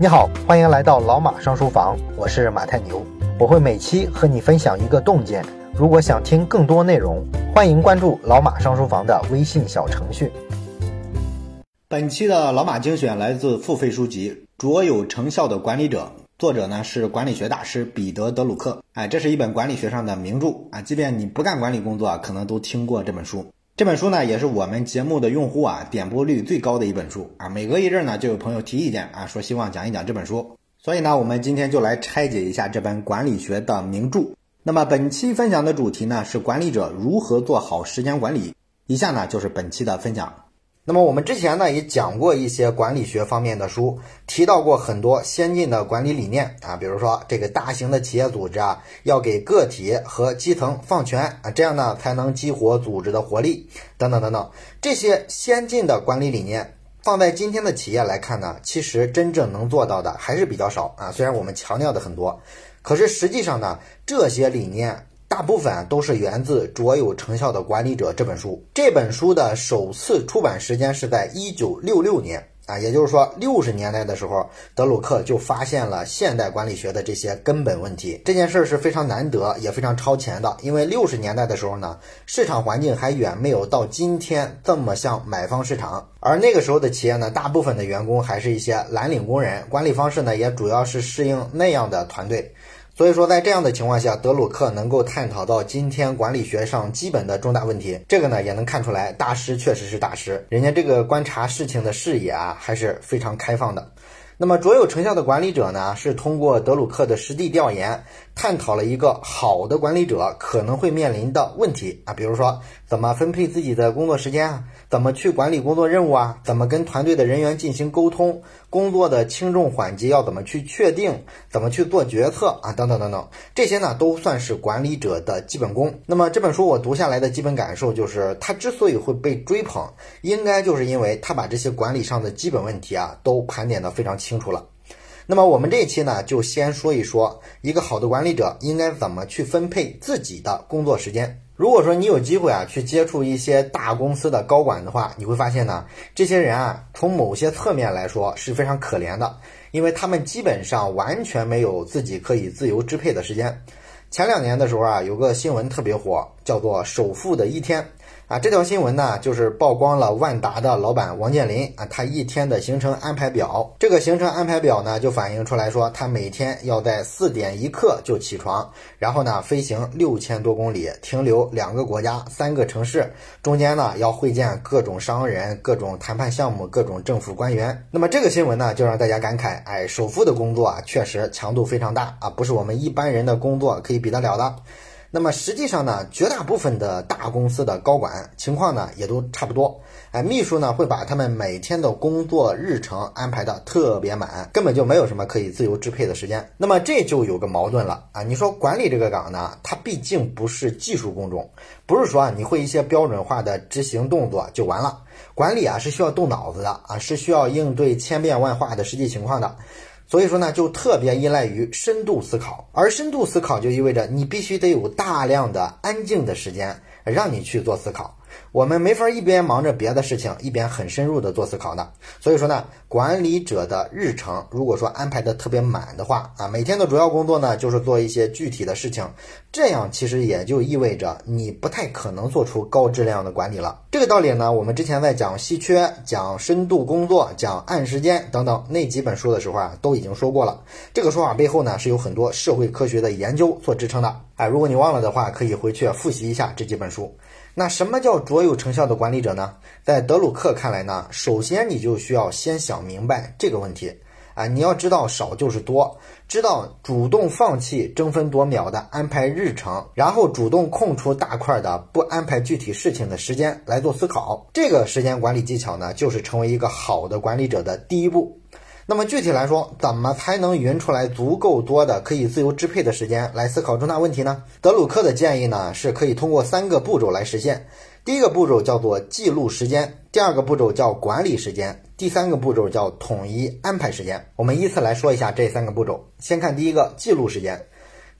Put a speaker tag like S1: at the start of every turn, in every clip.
S1: 你好，欢迎来到老马上书房，我是马太牛，我会每期和你分享一个洞见。如果想听更多内容，欢迎关注老马上书房的微信小程序。本期的老马精选来自付费书籍《卓有成效的管理者》，作者呢是管理学大师彼得·德鲁克。哎，这是一本管理学上的名著啊，即便你不干管理工作，可能都听过这本书。这本书呢，也是我们节目的用户啊点播率最高的一本书啊。每隔一阵呢，就有朋友提意见啊，说希望讲一讲这本书。所以呢，我们今天就来拆解一下这本管理学的名著。那么本期分享的主题呢，是管理者如何做好时间管理。以下呢，就是本期的分享。那么我们之前呢也讲过一些管理学方面的书，提到过很多先进的管理理念啊，比如说这个大型的企业组织啊，要给个体和基层放权啊，这样呢才能激活组织的活力等等等等。这些先进的管理理念放在今天的企业来看呢，其实真正能做到的还是比较少啊。虽然我们强调的很多，可是实际上呢，这些理念。大部分都是源自《卓有成效的管理者》这本书。这本书的首次出版时间是在一九六六年啊，也就是说六十年代的时候，德鲁克就发现了现代管理学的这些根本问题。这件事儿是非常难得，也非常超前的，因为六十年代的时候呢，市场环境还远没有到今天这么像买方市场，而那个时候的企业呢，大部分的员工还是一些蓝领工人，管理方式呢也主要是适应那样的团队。所以说，在这样的情况下，德鲁克能够探讨到今天管理学上基本的重大问题，这个呢也能看出来，大师确实是大师，人家这个观察事情的视野啊还是非常开放的。那么，卓有成效的管理者呢，是通过德鲁克的实地调研，探讨了一个好的管理者可能会面临的问题啊，比如说怎么分配自己的工作时间啊，怎么去管理工作任务啊，怎么跟团队的人员进行沟通，工作的轻重缓急要怎么去确定，怎么去做决策啊，等等等等，这些呢都算是管理者的基本功。那么这本书我读下来的基本感受就是，他之所以会被追捧，应该就是因为他把这些管理上的基本问题啊都盘点的非常清。清楚了，那么我们这一期呢，就先说一说一个好的管理者应该怎么去分配自己的工作时间。如果说你有机会啊去接触一些大公司的高管的话，你会发现呢，这些人啊，从某些侧面来说是非常可怜的，因为他们基本上完全没有自己可以自由支配的时间。前两年的时候啊，有个新闻特别火，叫做“首富的一天”。啊，这条新闻呢，就是曝光了万达的老板王健林啊，他一天的行程安排表。这个行程安排表呢，就反映出来说，他每天要在四点一刻就起床，然后呢，飞行六千多公里，停留两个国家、三个城市，中间呢要会见各种商人、各种谈判项目、各种政府官员。那么这个新闻呢，就让大家感慨，哎，首富的工作啊，确实强度非常大啊，不是我们一般人的工作可以比得了的。那么实际上呢，绝大部分的大公司的高管情况呢也都差不多。哎，秘书呢会把他们每天的工作日程安排的特别满，根本就没有什么可以自由支配的时间。那么这就有个矛盾了啊！你说管理这个岗呢，它毕竟不是技术工种，不是说啊你会一些标准化的执行动作就完了。管理啊是需要动脑子的啊，是需要应对千变万化的实际情况的。所以说呢，就特别依赖于深度思考，而深度思考就意味着你必须得有大量的安静的时间，让你去做思考。我们没法一边忙着别的事情，一边很深入的做思考的。所以说呢，管理者的日程如果说安排的特别满的话啊，每天的主要工作呢就是做一些具体的事情，这样其实也就意味着你不太可能做出高质量的管理了。这个道理呢，我们之前在讲稀缺、讲深度工作、讲按时间等等那几本书的时候啊，都已经说过了。这个说法背后呢，是有很多社会科学的研究所支撑的。哎，如果你忘了的话，可以回去复习一下这几本书。那什么叫卓有成效的管理者呢？在德鲁克看来呢，首先你就需要先想明白这个问题啊，你要知道少就是多，知道主动放弃争分夺秒的安排日程，然后主动空出大块的不安排具体事情的时间来做思考。这个时间管理技巧呢，就是成为一个好的管理者的第一步。那么具体来说，怎么才能匀出来足够多的可以自由支配的时间来思考重大问题呢？德鲁克的建议呢，是可以通过三个步骤来实现。第一个步骤叫做记录时间，第二个步骤叫管理时间，第三个步骤叫统一安排时间。我们依次来说一下这三个步骤。先看第一个，记录时间。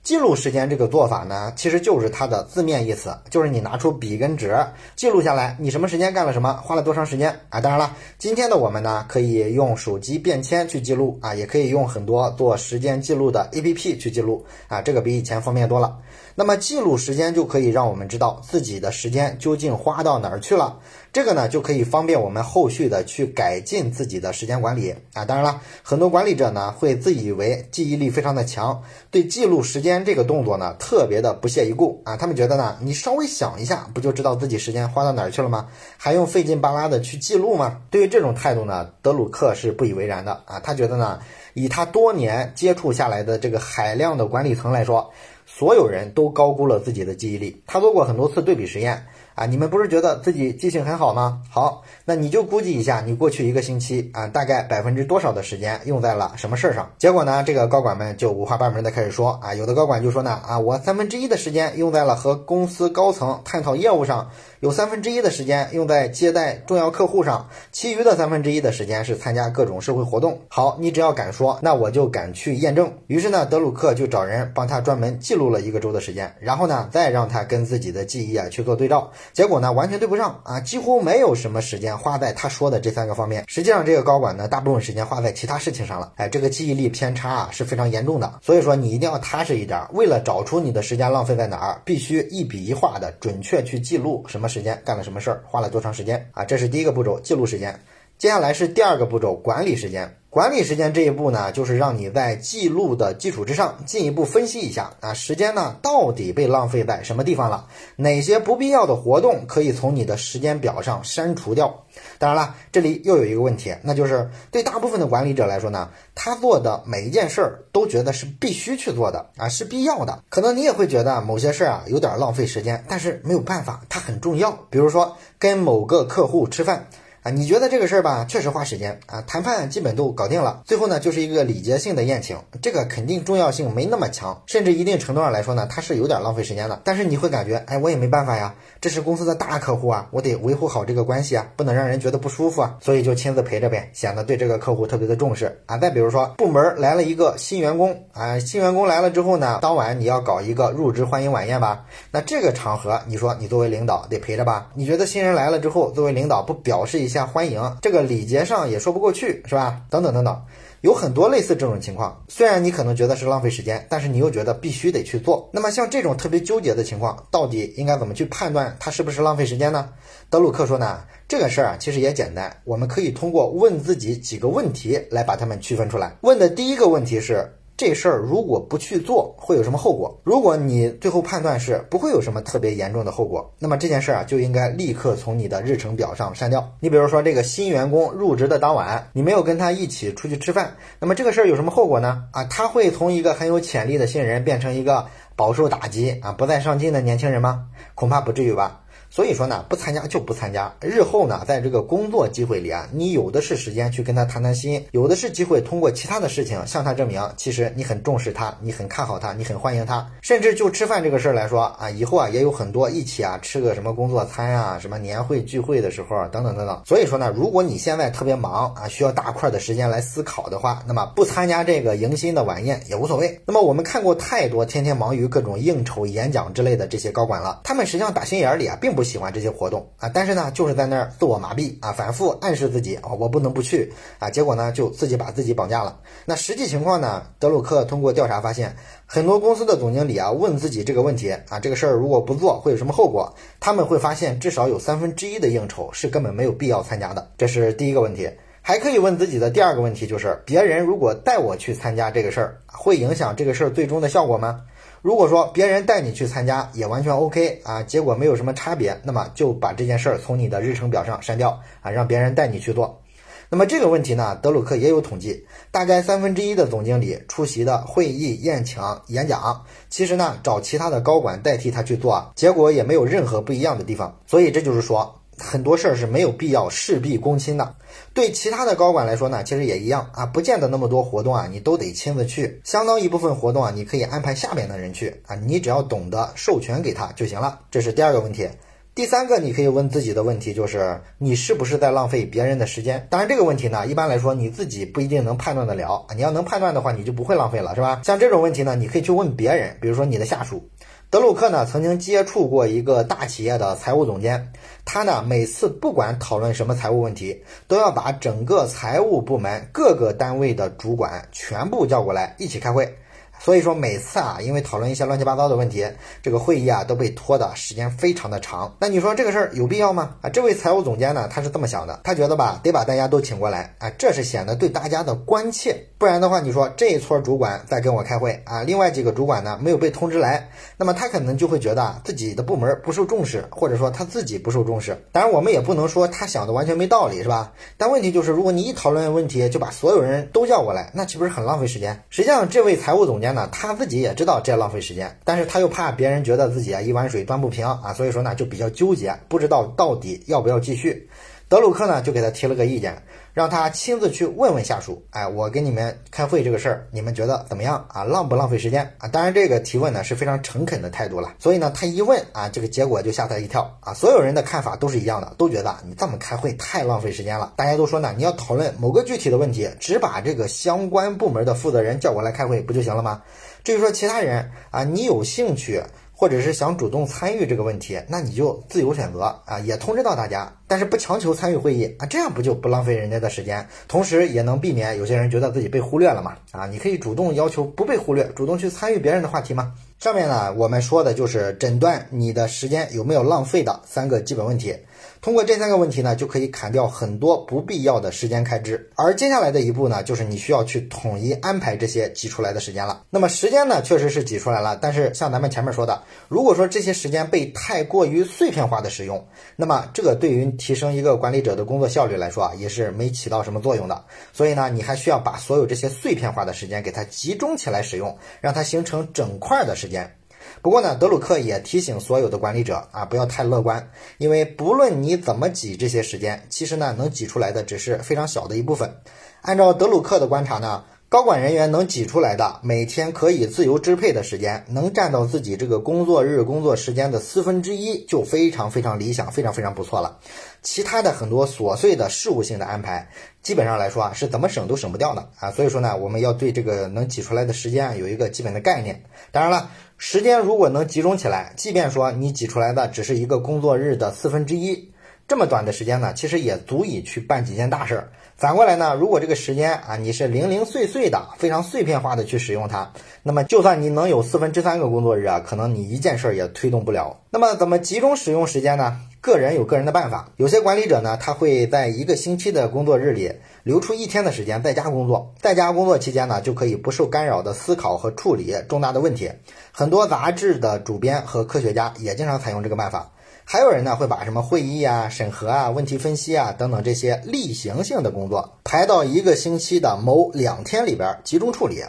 S1: 记录时间这个做法呢，其实就是它的字面意思，就是你拿出笔跟纸记录下来，你什么时间干了什么，花了多长时间啊？当然了，今天的我们呢，可以用手机便签去记录啊，也可以用很多做时间记录的 APP 去记录啊，这个比以前方便多了。那么记录时间就可以让我们知道自己的时间究竟花到哪儿去了。这个呢，就可以方便我们后续的去改进自己的时间管理啊。当然了，很多管理者呢会自以为记忆力非常的强，对记录时间这个动作呢特别的不屑一顾啊。他们觉得呢，你稍微想一下，不就知道自己时间花到哪儿去了吗？还用费劲巴拉的去记录吗？对于这种态度呢，德鲁克是不以为然的啊。他觉得呢，以他多年接触下来的这个海量的管理层来说，所有人都高估了自己的记忆力。他做过很多次对比实验。啊，你们不是觉得自己记性很好吗？好，那你就估计一下，你过去一个星期啊，大概百分之多少的时间用在了什么事儿上？结果呢，这个高管们就五花八门的开始说啊，有的高管就说呢啊，我三分之一的时间用在了和公司高层探讨业务上。有三分之一的时间用在接待重要客户上，其余的三分之一的时间是参加各种社会活动。好，你只要敢说，那我就敢去验证。于是呢，德鲁克就找人帮他专门记录了一个周的时间，然后呢，再让他跟自己的记忆啊去做对照。结果呢，完全对不上啊，几乎没有什么时间花在他说的这三个方面。实际上，这个高管呢，大部分时间花在其他事情上了。哎，这个记忆力偏差啊是非常严重的。所以说，你一定要踏实一点。为了找出你的时间浪费在哪儿，必须一笔一画的准确去记录什么。时间干了什么事儿，花了多长时间啊？这是第一个步骤，记录时间。接下来是第二个步骤，管理时间。管理时间这一步呢，就是让你在记录的基础之上，进一步分析一下啊，时间呢到底被浪费在什么地方了？哪些不必要的活动可以从你的时间表上删除掉？当然了，这里又有一个问题，那就是对大部分的管理者来说呢，他做的每一件事儿都觉得是必须去做的啊，是必要的。可能你也会觉得某些事儿啊有点浪费时间，但是没有办法，它很重要。比如说跟某个客户吃饭。你觉得这个事儿吧，确实花时间啊，谈判基本都搞定了，最后呢就是一个礼节性的宴请，这个肯定重要性没那么强，甚至一定程度上来说呢，它是有点浪费时间的。但是你会感觉，哎，我也没办法呀，这是公司的大客户啊，我得维护好这个关系啊，不能让人觉得不舒服啊，所以就亲自陪着呗，显得对这个客户特别的重视啊。再比如说，部门来了一个新员工啊，新员工来了之后呢，当晚你要搞一个入职欢迎晚宴吧，那这个场合，你说你作为领导得陪着吧？你觉得新人来了之后，作为领导不表示一下？下欢迎，这个礼节上也说不过去，是吧？等等等等，有很多类似这种情况。虽然你可能觉得是浪费时间，但是你又觉得必须得去做。那么像这种特别纠结的情况，到底应该怎么去判断它是不是浪费时间呢？德鲁克说呢，这个事儿啊，其实也简单，我们可以通过问自己几个问题来把它们区分出来。问的第一个问题是。这事儿如果不去做，会有什么后果？如果你最后判断是不会有什么特别严重的后果，那么这件事儿啊就应该立刻从你的日程表上删掉。你比如说，这个新员工入职的当晚，你没有跟他一起出去吃饭，那么这个事儿有什么后果呢？啊，他会从一个很有潜力的新人变成一个饱受打击啊、不再上进的年轻人吗？恐怕不至于吧。所以说呢，不参加就不参加。日后呢，在这个工作机会里啊，你有的是时间去跟他谈谈心，有的是机会通过其他的事情向他证明，其实你很重视他，你很看好他，你很欢迎他。甚至就吃饭这个事儿来说啊，以后啊也有很多一起啊吃个什么工作餐啊，什么年会聚会的时候啊等等等等。所以说呢，如果你现在特别忙啊，需要大块的时间来思考的话，那么不参加这个迎新的晚宴也无所谓。那么我们看过太多天天忙于各种应酬、演讲之类的这些高管了，他们实际上打心眼里啊并不。不喜欢这些活动啊，但是呢，就是在那儿自我麻痹啊，反复暗示自己啊，我不能不去啊，结果呢，就自己把自己绑架了。那实际情况呢，德鲁克通过调查发现，很多公司的总经理啊，问自己这个问题啊，这个事儿如果不做会有什么后果？他们会发现，至少有三分之一的应酬是根本没有必要参加的。这是第一个问题。还可以问自己的第二个问题就是，别人如果带我去参加这个事儿，会影响这个事儿最终的效果吗？如果说别人带你去参加也完全 OK 啊，结果没有什么差别，那么就把这件事儿从你的日程表上删掉啊，让别人带你去做。那么这个问题呢，德鲁克也有统计，大概三分之一的总经理出席的会议、宴请、演讲，其实呢找其他的高管代替他去做，结果也没有任何不一样的地方。所以这就是说。很多事儿是没有必要事必躬亲的，对其他的高管来说呢，其实也一样啊，不见得那么多活动啊，你都得亲自去。相当一部分活动啊，你可以安排下边的人去啊，你只要懂得授权给他就行了。这是第二个问题。第三个，你可以问自己的问题就是，你是不是在浪费别人的时间？当然，这个问题呢，一般来说你自己不一定能判断得了啊。你要能判断的话，你就不会浪费了，是吧？像这种问题呢，你可以去问别人，比如说你的下属。德鲁克呢，曾经接触过一个大企业的财务总监，他呢每次不管讨论什么财务问题，都要把整个财务部门各个单位的主管全部叫过来一起开会。所以说每次啊，因为讨论一些乱七八糟的问题，这个会议啊都被拖的时间非常的长。那你说这个事儿有必要吗？啊，这位财务总监呢，他是这么想的，他觉得吧，得把大家都请过来啊，这是显得对大家的关切。不然的话，你说这一撮主管在跟我开会啊，另外几个主管呢没有被通知来，那么他可能就会觉得自己的部门不受重视，或者说他自己不受重视。当然，我们也不能说他想的完全没道理，是吧？但问题就是，如果你一讨论问题就把所有人都叫过来，那岂不是很浪费时间？实际上，这位财务总监。呢，他自己也知道这浪费时间，但是他又怕别人觉得自己啊一碗水端不平啊，所以说呢就比较纠结，不知道到底要不要继续。德鲁克呢就给他提了个意见，让他亲自去问问下属，哎，我跟你们开会这个事儿，你们觉得怎么样啊？浪不浪费时间啊？当然这个提问呢是非常诚恳的态度了，所以呢他一问啊，这个结果就吓他一跳啊，所有人的看法都是一样的，都觉得你这么开会太浪费时间了。大家都说呢，你要讨论某个具体的问题，只把这个相关部门的负责人叫过来开会不就行了吗？至于说其他人啊，你有兴趣。或者是想主动参与这个问题，那你就自由选择啊，也通知到大家，但是不强求参与会议啊，这样不就不浪费人家的时间，同时也能避免有些人觉得自己被忽略了嘛？啊，你可以主动要求不被忽略，主动去参与别人的话题嘛。上面呢，我们说的就是诊断你的时间有没有浪费的三个基本问题。通过这三个问题呢，就可以砍掉很多不必要的时间开支。而接下来的一步呢，就是你需要去统一安排这些挤出来的时间了。那么时间呢，确实是挤出来了，但是像咱们前面说的，如果说这些时间被太过于碎片化的使用，那么这个对于提升一个管理者的工作效率来说啊，也是没起到什么作用的。所以呢，你还需要把所有这些碎片化的时间给它集中起来使用，让它形成整块的时间。不过呢，德鲁克也提醒所有的管理者啊，不要太乐观，因为不论你怎么挤这些时间，其实呢，能挤出来的只是非常小的一部分。按照德鲁克的观察呢，高管人员能挤出来的每天可以自由支配的时间，能占到自己这个工作日工作时间的四分之一，就非常非常理想，非常非常不错了。其他的很多琐碎的事务性的安排，基本上来说啊，是怎么省都省不掉的啊。所以说呢，我们要对这个能挤出来的时间有一个基本的概念。当然了。时间如果能集中起来，即便说你挤出来的只是一个工作日的四分之一，这么短的时间呢，其实也足以去办几件大事儿。反过来呢，如果这个时间啊，你是零零碎碎的、非常碎片化的去使用它，那么就算你能有四分之三个工作日啊，可能你一件事儿也推动不了。那么怎么集中使用时间呢？个人有个人的办法，有些管理者呢，他会在一个星期的工作日里留出一天的时间在家工作，在家工作期间呢，就可以不受干扰的思考和处理重大的问题。很多杂志的主编和科学家也经常采用这个办法。还有人呢，会把什么会议啊、审核啊、问题分析啊等等这些例行性的工作排到一个星期的某两天里边集中处理。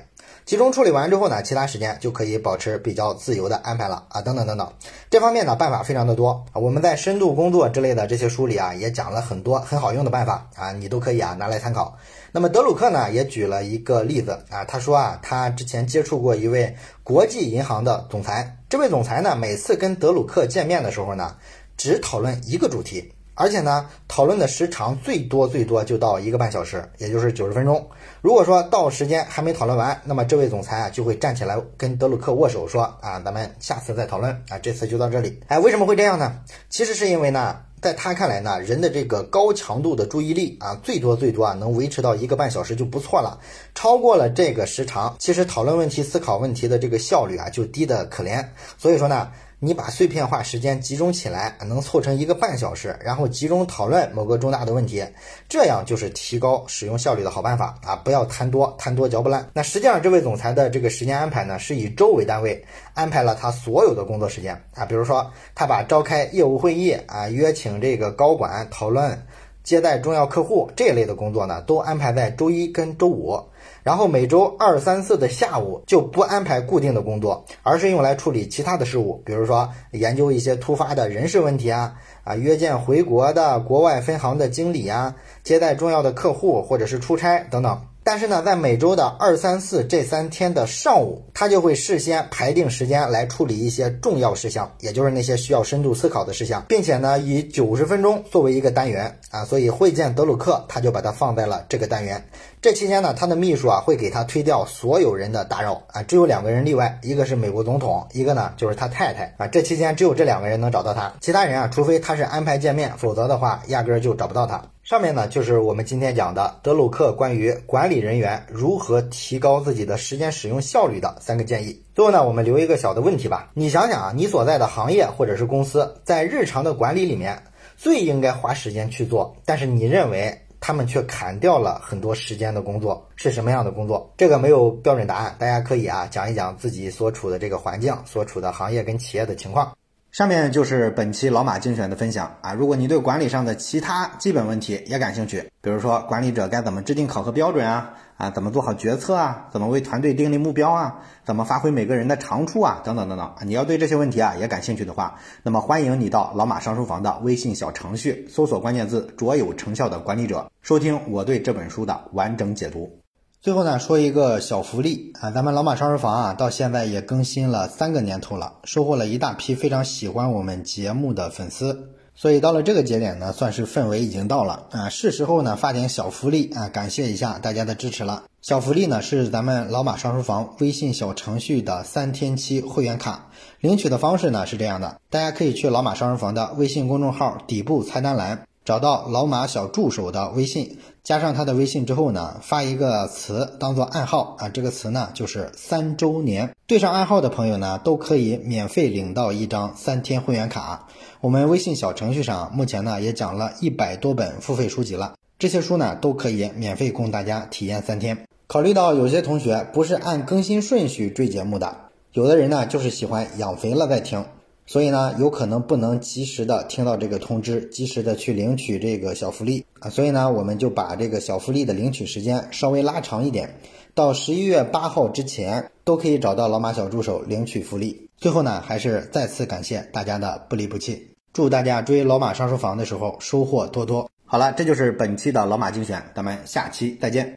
S1: 集中处理完之后呢，其他时间就可以保持比较自由的安排了啊，等等等等，这方面呢办法非常的多啊。我们在深度工作之类的这些书里啊，也讲了很多很好用的办法啊，你都可以啊拿来参考。那么德鲁克呢也举了一个例子啊，他说啊，他之前接触过一位国际银行的总裁，这位总裁呢每次跟德鲁克见面的时候呢，只讨论一个主题。而且呢，讨论的时长最多最多就到一个半小时，也就是九十分钟。如果说到时间还没讨论完，那么这位总裁啊就会站起来跟德鲁克握手，说啊，咱们下次再讨论啊，这次就到这里。哎，为什么会这样呢？其实是因为呢，在他看来呢，人的这个高强度的注意力啊，最多最多啊能维持到一个半小时就不错了。超过了这个时长，其实讨论问题、思考问题的这个效率啊就低得可怜。所以说呢。你把碎片化时间集中起来，能凑成一个半小时，然后集中讨论某个重大的问题，这样就是提高使用效率的好办法啊！不要贪多，贪多嚼不烂。那实际上，这位总裁的这个时间安排呢，是以周为单位安排了他所有的工作时间啊。比如说，他把召开业务会议啊、约请这个高管讨论、接待重要客户这一类的工作呢，都安排在周一跟周五。然后每周二、三、四的下午就不安排固定的工作，而是用来处理其他的事务，比如说研究一些突发的人事问题啊，啊约见回国的国外分行的经理啊，接待重要的客户或者是出差等等。但是呢，在每周的二、三、四这三天的上午，他就会事先排定时间来处理一些重要事项，也就是那些需要深度思考的事项，并且呢，以九十分钟作为一个单元啊，所以会见德鲁克，他就把它放在了这个单元。这期间呢，他的秘书啊会给他推掉所有人的打扰啊，只有两个人例外，一个是美国总统，一个呢就是他太太啊。这期间只有这两个人能找到他，其他人啊，除非他是安排见面，否则的话压根儿就找不到他。上面呢就是我们今天讲的德鲁克关于管理人员如何提高自己的时间使用效率的三个建议。最后呢，我们留一个小的问题吧，你想想啊，你所在的行业或者是公司在日常的管理里面最应该花时间去做，但是你认为？他们却砍掉了很多时间的工作，是什么样的工作？这个没有标准答案，大家可以啊讲一讲自己所处的这个环境、所处的行业跟企业的情况。上面就是本期老马精选的分享啊！如果你对管理上的其他基本问题也感兴趣，比如说管理者该怎么制定考核标准啊，啊，怎么做好决策啊，怎么为团队订立目标啊，怎么发挥每个人的长处啊，等等等等，你要对这些问题啊也感兴趣的话，那么欢迎你到老马上书房的微信小程序搜索关键字“卓有成效的管理者”，收听我对这本书的完整解读。最后呢，说一个小福利啊，咱们老马上书房啊，到现在也更新了三个年头了，收获了一大批非常喜欢我们节目的粉丝，所以到了这个节点呢，算是氛围已经到了啊，是时候呢发点小福利啊，感谢一下大家的支持了。小福利呢是咱们老马上书房微信小程序的三天期会员卡，领取的方式呢是这样的，大家可以去老马上书房的微信公众号底部菜单栏。找到老马小助手的微信，加上他的微信之后呢，发一个词当做暗号啊，这个词呢就是三周年。对上暗号的朋友呢，都可以免费领到一张三天会员卡。我们微信小程序上目前呢也讲了一百多本付费书籍了，这些书呢都可以免费供大家体验三天。考虑到有些同学不是按更新顺序追节目的，有的人呢就是喜欢养肥了再听。所以呢，有可能不能及时的听到这个通知，及时的去领取这个小福利啊。所以呢，我们就把这个小福利的领取时间稍微拉长一点，到十一月八号之前都可以找到老马小助手领取福利。最后呢，还是再次感谢大家的不离不弃，祝大家追老马上书房的时候收获多多。好了，这就是本期的老马精选，咱们下期再见。